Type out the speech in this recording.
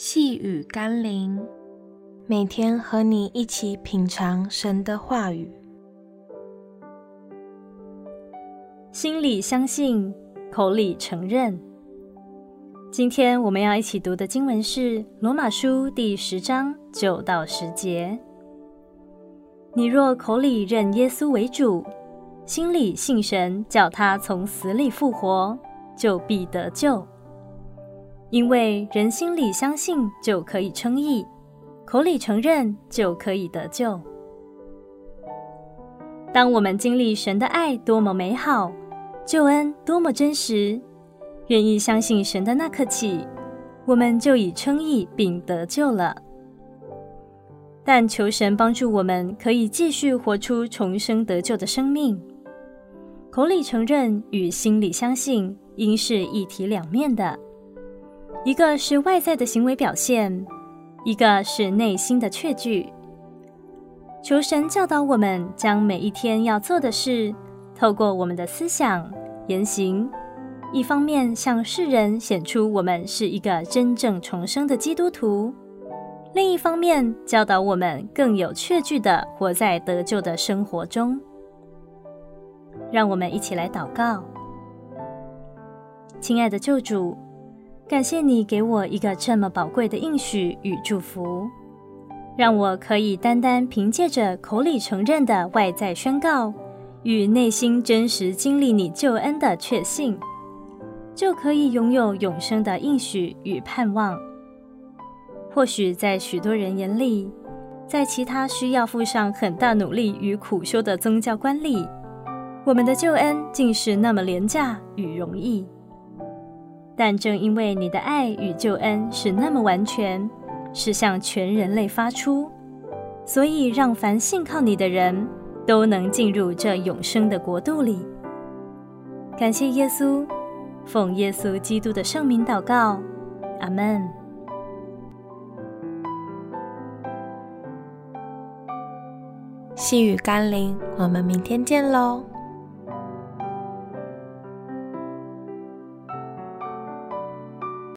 细雨甘霖，每天和你一起品尝神的话语。心里相信，口里承认。今天我们要一起读的经文是《罗马书》第十章九到十节。你若口里认耶稣为主，心里信神叫他从死里复活，就必得救。因为人心里相信就可以称义，口里承认就可以得救。当我们经历神的爱多么美好，救恩多么真实，愿意相信神的那刻起，我们就已称义并得救了。但求神帮助我们，可以继续活出重生得救的生命。口里承认与心里相信，应是一体两面的。一个是外在的行为表现，一个是内心的确据。求神教导我们，将每一天要做的事，透过我们的思想、言行，一方面向世人显出我们是一个真正重生的基督徒；另一方面，教导我们更有确据的活在得救的生活中。让我们一起来祷告，亲爱的救主。感谢你给我一个这么宝贵的应许与祝福，让我可以单单凭借着口里承认的外在宣告与内心真实经历你救恩的确信，就可以拥有永生的应许与盼望。或许在许多人眼里，在其他需要付上很大努力与苦修的宗教观里，我们的救恩竟是那么廉价与容易。但正因为你的爱与救恩是那么完全，是向全人类发出，所以让凡信靠你的人都能进入这永生的国度里。感谢耶稣，奉耶稣基督的圣名祷告，阿门。细雨甘霖，我们明天见喽。